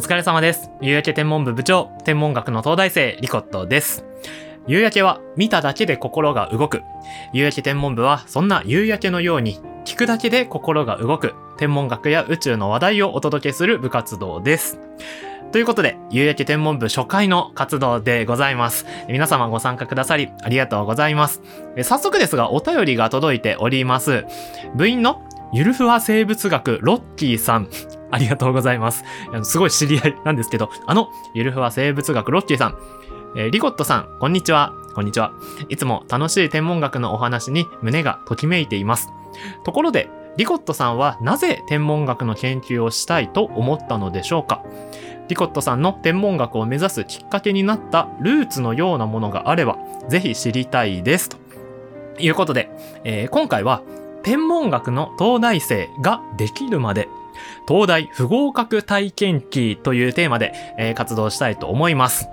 お疲れ様です。夕焼け天文部部長、天文学の東大生、リコットです。夕焼けは見ただけで心が動く。夕焼け天文部はそんな夕焼けのように聞くだけで心が動く天文学や宇宙の話題をお届けする部活動です。ということで、夕焼け天文部初回の活動でございます。皆様ご参加くださりありがとうございます。早速ですが、お便りが届いております。部員のゆるふわ生物学ロッキーさん。ありがとうございます。すごい知り合いなんですけど、あの、ゆるふわ生物学ロッキーさん。えーリコットさん、こんにちは。こんにちは。いつも楽しい天文学のお話に胸がときめいています。ところで、リコットさんはなぜ天文学の研究をしたいと思ったのでしょうか？リコットさんの天文学を目指すきっかけになったルーツのようなものがあれば、ぜひ知りたいです。ということで、えー今回は天文学の東大生ができるまで東大不合格体験記というテーマで、えー活動したいと思います。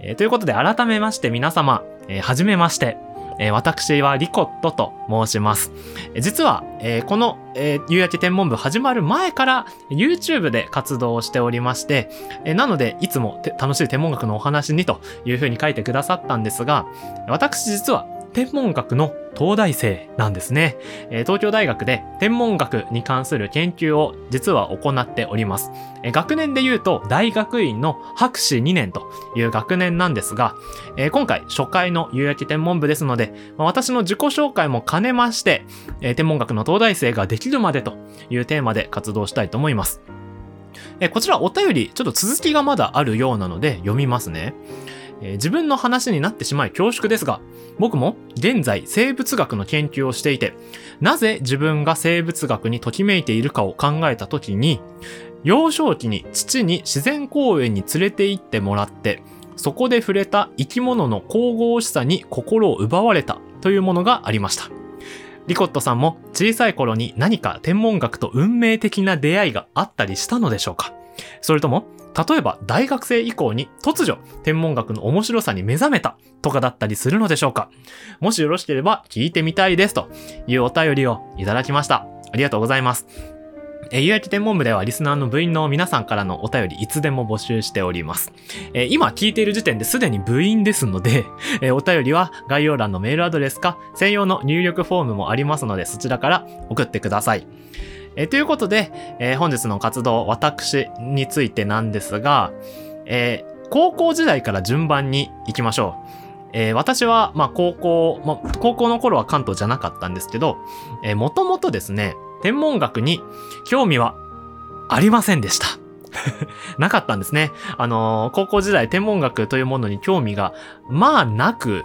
えーということで改めまして皆様、えーはじめまして。えー私はリコットと申します。え実は、えーこの、えー夕焼け天文部始まる前から YouTube で活動をしておりまして、えなのでいつも楽しい天文学のお話にというふうに書いてくださったんですが、私実は天文学の東大生なんですね。えー東京大学で天文学に関する研究を実は行っております。えー学年で言うと大学院の博士2年という学年なんですが、えー今回初回の夕焼け天文部ですので、まあ私の自己紹介も兼ねまして、えー天文学の東大生ができるまでというテーマで活動したいと思います。えーこちらお便りちょっと続きがまだあるようなので読みますね。えー自分の話になってしまい恐縮ですが、僕も現在生物学の研究をしていて、なぜ自分が生物学にときめいているかを考えたときに、幼少期に父に自然公園に連れて行ってもらって、そこで触れた生き物の神々しさに心を奪われたというものがありました。リコットさんも小さい頃に何か天文学と運命的な出会いがあったりしたのでしょうか？それとも、例えば大学生以降に突如天文学の面白さに目覚めたとかだったりするのでしょうか？もしよろしければ聞いてみたいですというお便りをいただきました。ありがとうございます。え、ゆやき天文部ではリスナーの部員の皆さんからのお便りいつでも募集しております。え今聞いている時点ですでに部員ですので、えお便りは概要欄のメールアドレスか専用の入力フォームもありますのでそちらから送ってください。えということで、え本日の活動、私についてなんですが、え高校時代から順番に行きましょう。えー私は、まあ、高校、まあ、高校の頃は関東じゃなかったんですけど、えー、もともとですね、天文学に興味はありませんでした。なかったんですね。あのー高校時代天文学というものに興味が、まあなく、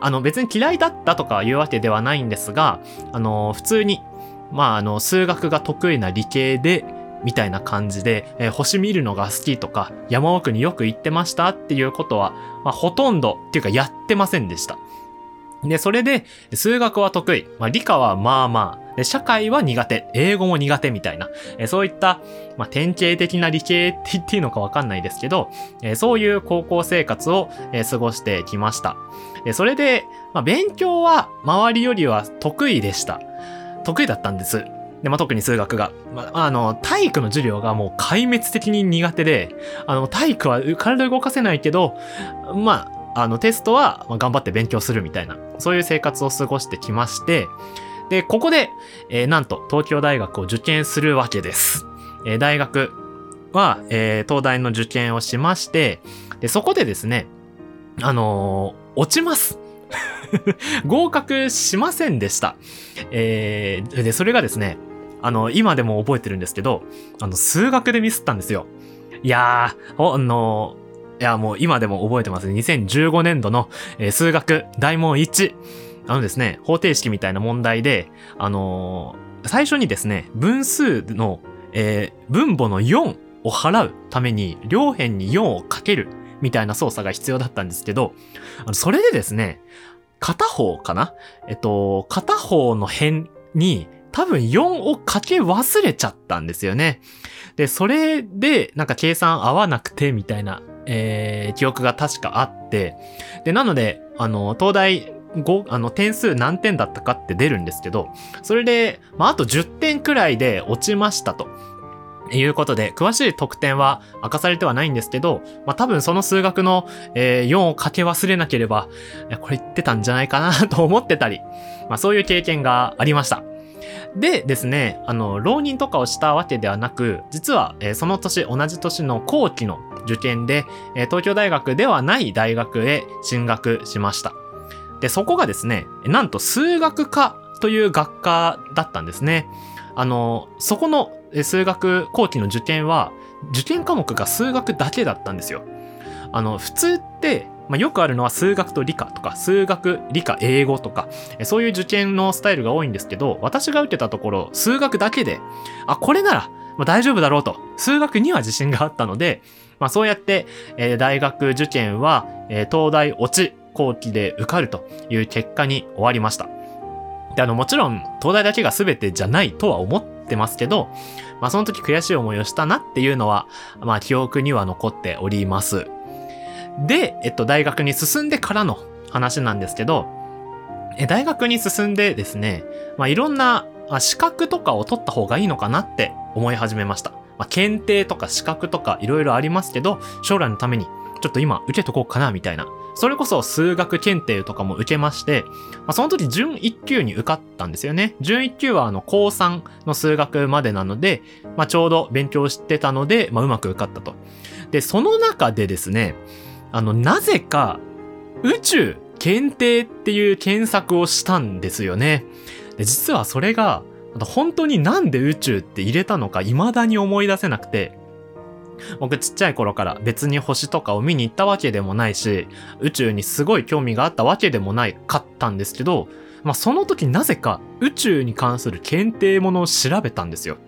あの別に嫌いだったとかいうわけではないんですが、あのー普通に、まああの、数学が得意な理系で、みたいな感じで、えー星見るのが好きとか、山奥によく行ってましたっていうことは、まあ、ほとんどっていうかやってませんでした。で、それで、数学は得意。まあ、理科はまあまあ。社会は苦手。英語も苦手みたいな。えーそういった、まあ、典型的な理系って言っていいのかわかんないですけど、えーそういう高校生活を、えー過ごしてきました。それで、まあ、勉強は周りよりは得意でした。得意だったんです。で、まあ、特に数学が。まあ、あの、体育の授業がもう壊滅的に苦手で、あの、体育は体動かせないけど、まあ、あの、テストは頑張って勉強するみたいな、そういう生活を過ごしてきまして、で、ここで、えーなんと東京大学を受験するわけです。えー大学は、えー東大の受験をしまして、で、そこでですね、あの落ちます。合格しませんでした。えーで、それがですね、あの、今でも覚えてるんですけど、あの、数学でミスったんですよ。いやー、あのいや、もう今でも覚えてます。2015年度の、えー数学大問1。あのですね、方程式みたいな問題で、あのー最初にですね、分数の、えー分母の4を払うために、両辺に4をかけるみたいな操作が必要だったんですけど、あのそれでですね、片方かな？えっと、片方の辺に多分4をかけ忘れちゃったんですよね。で、それでなんか計算合わなくてみたいな、えー記憶が確かあって、で、なので、あの、東大5、あの、点数何点だったかって出るんですけど、それで、まあ、あと10点くらいで落ちましたと。いうことで、詳しい得点は明かされてはないんですけど、まあ多分その数学の、えー、4をかけ忘れなければ、これ言ってたんじゃないかな と思ってたり、まあそういう経験がありました。でですね、あの、浪人とかをしたわけではなく、実は、えー、その年、同じ年の後期の受験で、えー、東京大学ではない大学へ進学しました。で、そこがですね、なんと数学科という学科だったんですね。あの、そこの数学後期の受験は、受験科目が数学だけだったんですよ。あの、普通って、まあ、よくあるのは数学と理科とか、数学、理科、英語とか、そういう受験のスタイルが多いんですけど、私が受けたところ、数学だけで、あ、これなら、ま、大丈夫だろうと、数学には自信があったので、まあ、そうやって、えー、大学受験は、えー、東大落ち後期で受かるという結果に終わりました。で、あの、もちろん、東大だけが全てじゃないとは思っててますけど、まあ、その時悔しい思いをしたなっていうのは、まあ、記憶には残っております。で、えっと、大学に進んでからの話なんですけど、え大学に進んでですね、まあ、いろんな、ま資格とかを取った方がいいのかなって思い始めました。まあ、検定とか資格とかいろいろありますけど、将来のためにちょっと今受けとこうかなみたいな。それこそ数学検定とかも受けまして、まあ、その時準1級に受かったんですよね。準1級はあの高3の数学までなので、まあ、ちょうど勉強してたので、まあ、うまく受かったと。で、その中でですね、あの、なぜか、宇宙検定っていう検索をしたんですよね。で実はそれが、本当になんで宇宙って入れたのか未だに思い出せなくて、僕ちっちゃい頃から別に星とかを見に行ったわけでもないし、宇宙にすごい興味があったわけでもないかったんですけど、まあその時なぜか宇宙に関する検定ものを調べたんですよ。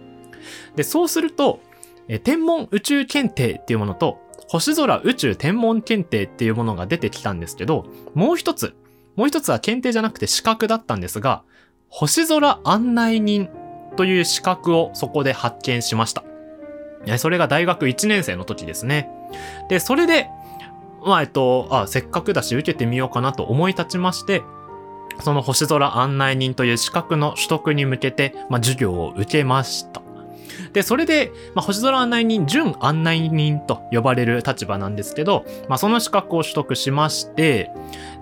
で、そうすると、え天文宇宙検定っていうものと、星空宇宙天文検定っていうものが出てきたんですけど、もう一つ、もう一つは検定じゃなくて資格だったんですが、星空案内人という資格をそこで発見しました。それが大学1年生の時ですね。で、それで、まあ、えっと、あ、せっかくだし受けてみようかなと思い立ちまして、その星空案内人という資格の取得に向けて、まあ、授業を受けました。で、それで、まあ、星空案内人、準案内人と呼ばれる立場なんですけど、まあ、その資格を取得しまして、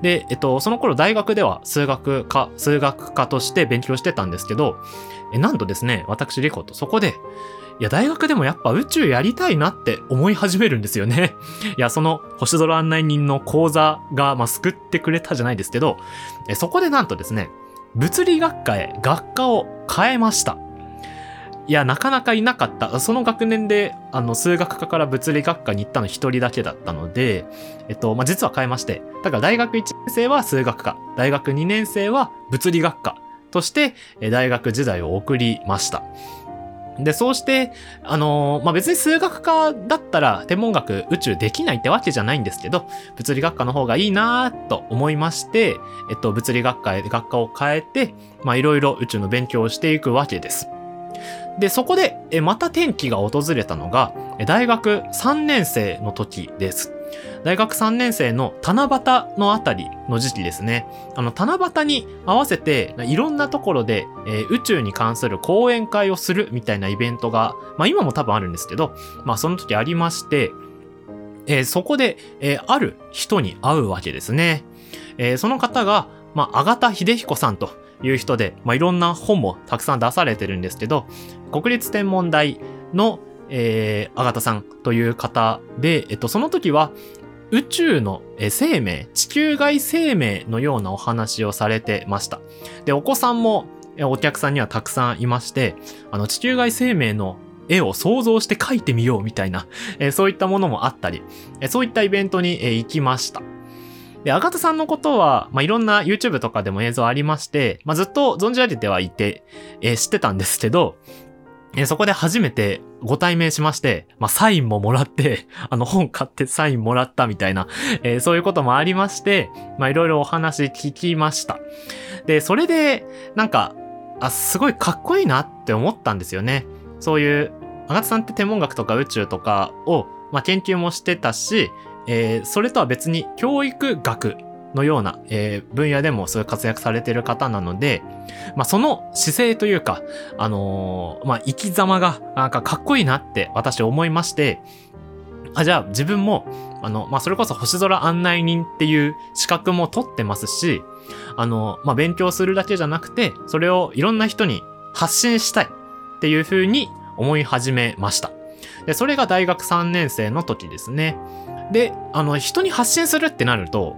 で、えっと、その頃大学では数学科、数学科として勉強してたんですけど、えなんとですね、私、リコとそこで、いや、大学でもやっぱ宇宙やりたいなって思い始めるんですよね。いや、その星空案内人の講座が、まあ、救ってくれたじゃないですけど、そこでなんとですね、物理学科へ学科を変えました。いや、なかなかいなかった。その学年で、あの、数学科から物理学科に行ったの一人だけだったので、えっと、まあ、実は変えまして、だから大学1年生は数学科、大学2年生は物理学科として、大学時代を送りました。で、そうして、あのー、まあ、別に数学科だったら天文学宇宙できないってわけじゃないんですけど、物理学科の方がいいなと思いまして、えっと、物理学科へ学科を変えて、ま、いろいろ宇宙の勉強をしていくわけです。で、そこで、えまた転機が訪れたのが、大学3年生の時です。大学3年生の七夕のあたりの時期ですね。あの、七夕に合わせて、いろんなところで、えー、宇宙に関する講演会をするみたいなイベントが、まあ今も多分あるんですけど、まあその時ありまして、えー、そこで、えー、ある人に会うわけですね。えその方が、まあ、アガタ秀彦さんという人で、まあ、いろんな本もたくさん出されてるんですけど、国立天文台の、えー、アガタさんという方で、えっと、その時は、宇宙の生命、地球外生命のようなお話をされてました。で、お子さんもお客さんにはたくさんいまして、あの地球外生命の絵を想像して描いてみようみたいな、えそういったものもあったり、えそういったイベントに、え行きました。で、アガタさんのことは、まあ、いろんな YouTube とかでも映像ありまして、まあ、ずっと存じ上げてはいて、えー、知ってたんですけど、え、そこで初めてご対面しまして、まあ、サインももらって、あの本買ってサインもらったみたいな、えー、そういうこともありまして、まあ、いろいろお話聞きました。で、それで、なんか、あ、すごいかっこいいなって思ったんですよね。そういう、アガタさんって天文学とか宇宙とかを、まあ、研究もしてたし、えー、それとは別に教育学のような、えー、分野でもそういう活躍されてる方なので、まあ、その姿勢というか、あのー、まあ、生き様が、なんかかっこいいなって私思いまして、あ、じゃあ自分も、あの、まあ、それこそ星空案内人っていう資格も取ってますし、あの、まあ、勉強するだけじゃなくて、それをいろんな人に発信したいっていう風に思い始めました。で、それが大学3年生の時ですね。で、あの、人に発信するってなると、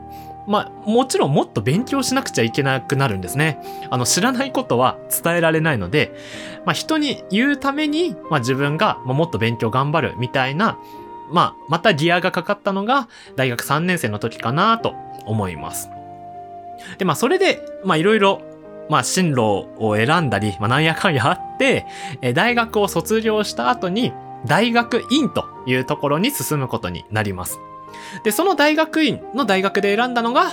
まあ、もちろんもっと勉強しなくちゃいけなくなるんですね。あの、知らないことは伝えられないので、まあ、人に言うために、まあ、自分がもっと勉強頑張るみたいな、まあ、またギアがかかったのが大学3年生の時かなと思います。で、まあ、それで、まあ、いろいろ、まあ、進路を選んだり、まあ、なんやかんやあって、え大学を卒業した後に、大学院というところに進むことになります。で、その大学院の大学で選んだのが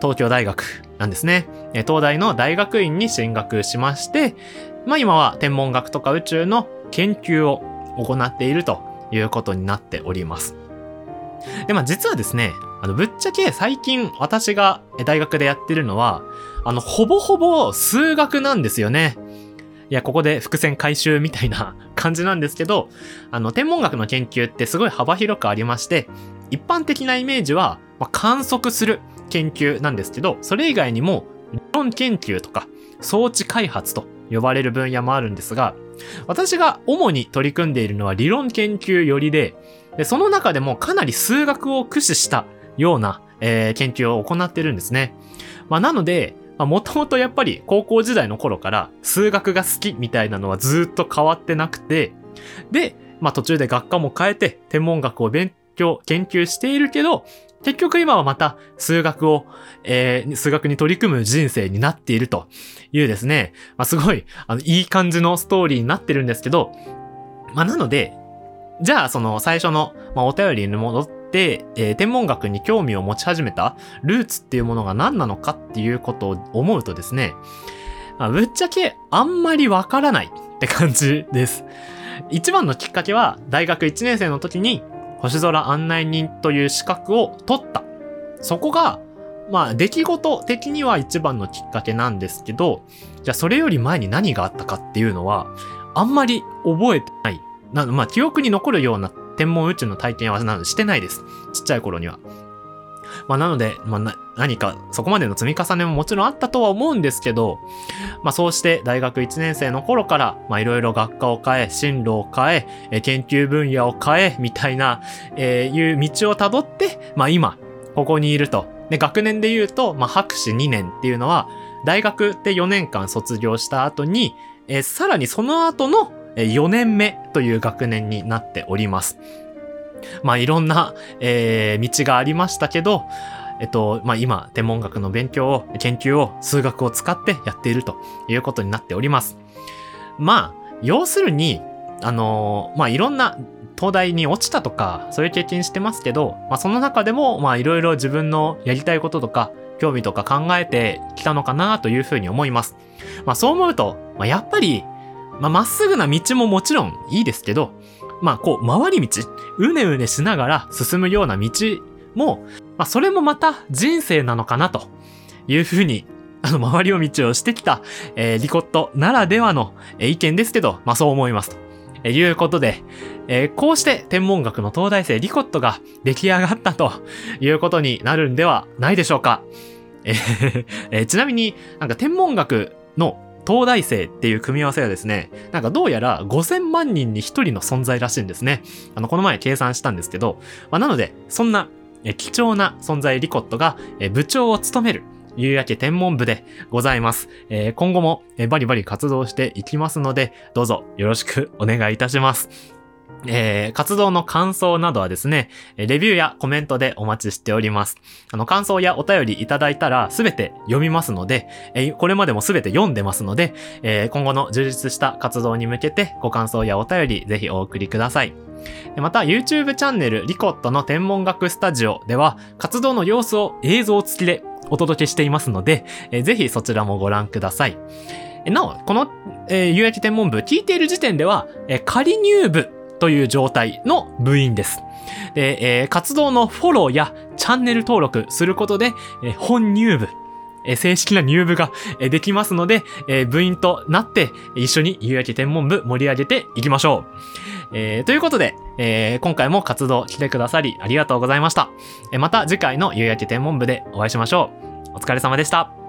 東京大学なんですね。東大の大学院に進学しまして、まあ今は天文学とか宇宙の研究を行っているということになっております。で、まあ実はですね、あの、ぶっちゃけ最近私が大学でやってるのは、あの、ほぼほぼ数学なんですよね。いや、ここで伏線回収みたいな感じなんですけど、あの、天文学の研究ってすごい幅広くありまして、一般的なイメージは、まあ、観測する研究なんですけど、それ以外にも理論研究とか装置開発と呼ばれる分野もあるんですが、私が主に取り組んでいるのは理論研究寄りで、でその中でもかなり数学を駆使したような、えー、研究を行ってるんですね。まあ、なので、もともとやっぱり高校時代の頃から数学が好きみたいなのはずっと変わってなくて、で、まあ途中で学科も変えて天文学を勉強、研究しているけど、結局今はまた数学を、えー、数学に取り組む人生になっているというですね、まあ、すごい、あの、いい感じのストーリーになってるんですけど、まあ、なので、じゃあ、その最初の、まあ、お便りに戻って、えー、天文学に興味を持ち始めたルーツっていうものが何なのかっていうことを思うとですね、まあ、ぶっちゃけあんまりわからないって感じです。一番のきっかけは、大学1年生の時に、星空案内人という資格を取った。そこが、まあ、出来事的には一番のきっかけなんですけど、じゃあそれより前に何があったかっていうのは、あんまり覚えてない。なまあ、記憶に残るような天文宇宙の体験はしてないです。ちっちゃい頃には。まあ、なので、まあ、何かそこまでの積み重ねももちろんあったとは思うんですけど、まあ、そうして大学1年生の頃から、ま、いろいろ学科を変え、進路を変え、研究分野を変え、みたいな、えー、いう道をたどって、まあ、今、ここにいると。で、学年で言うと、まあ、博士2年っていうのは、大学で4年間卒業した後に、えー、さらにその後の4年目という学年になっております。まあいろんな、えー、道がありましたけど、えっと、まあ今、天文学の勉強を、研究を数学を使ってやっているということになっております。まあ、要するに、あのー、まあいろんな東大に落ちたとか、そういう経験してますけど、まあその中でも、まあいろいろ自分のやりたいこととか、興味とか考えてきたのかなというふうに思います。まあそう思うと、まあやっぱり、まあまっすぐな道ももちろんいいですけど、まあこう、回り道、うねうねしながら進むような道も、まあそれもまた人生なのかなというふうに、あの、回りを道をしてきた、えー、リコットならではの、えー、意見ですけど、まあそう思いますと。えー、いうことで、えー、こうして天文学の東大生リコットが出来上がったということになるんではないでしょうか。えーえー、ちなみになんか天文学の東大生っていう組み合わせはですね、なんかどうやら5000万人に1人の存在らしいんですね。あの、この前計算したんですけど、まあ、なので、そんな貴重な存在リコットが部長を務める夕焼け天文部でございます。えー、今後もバリバリ活動していきますので、どうぞよろしくお願いいたします。えー、活動の感想などはですね、レビューやコメントでお待ちしております。あの、感想やお便りいただいたらすべて読みますので、えー、これまでもすべて読んでますので、えー、今後の充実した活動に向けてご感想やお便りぜひお送りください。また、YouTube チャンネルリコットの天文学スタジオでは、活動の様子を映像付きでお届けしていますので、えー、ぜひそちらもご覧ください。なお、この、えー、有益天文部聞いている時点では、えー、仮入部という状態の部員です。で、えー活動のフォローやチャンネル登録することで、えー本入部、えー正式な入部がえーできますので、えー部員となって一緒に夕焼け天文部盛り上げていきましょう。えーということで、えー今回も活動来てくださりありがとうございました。えーまた次回の夕焼け天文部でお会いしましょう。お疲れ様でした。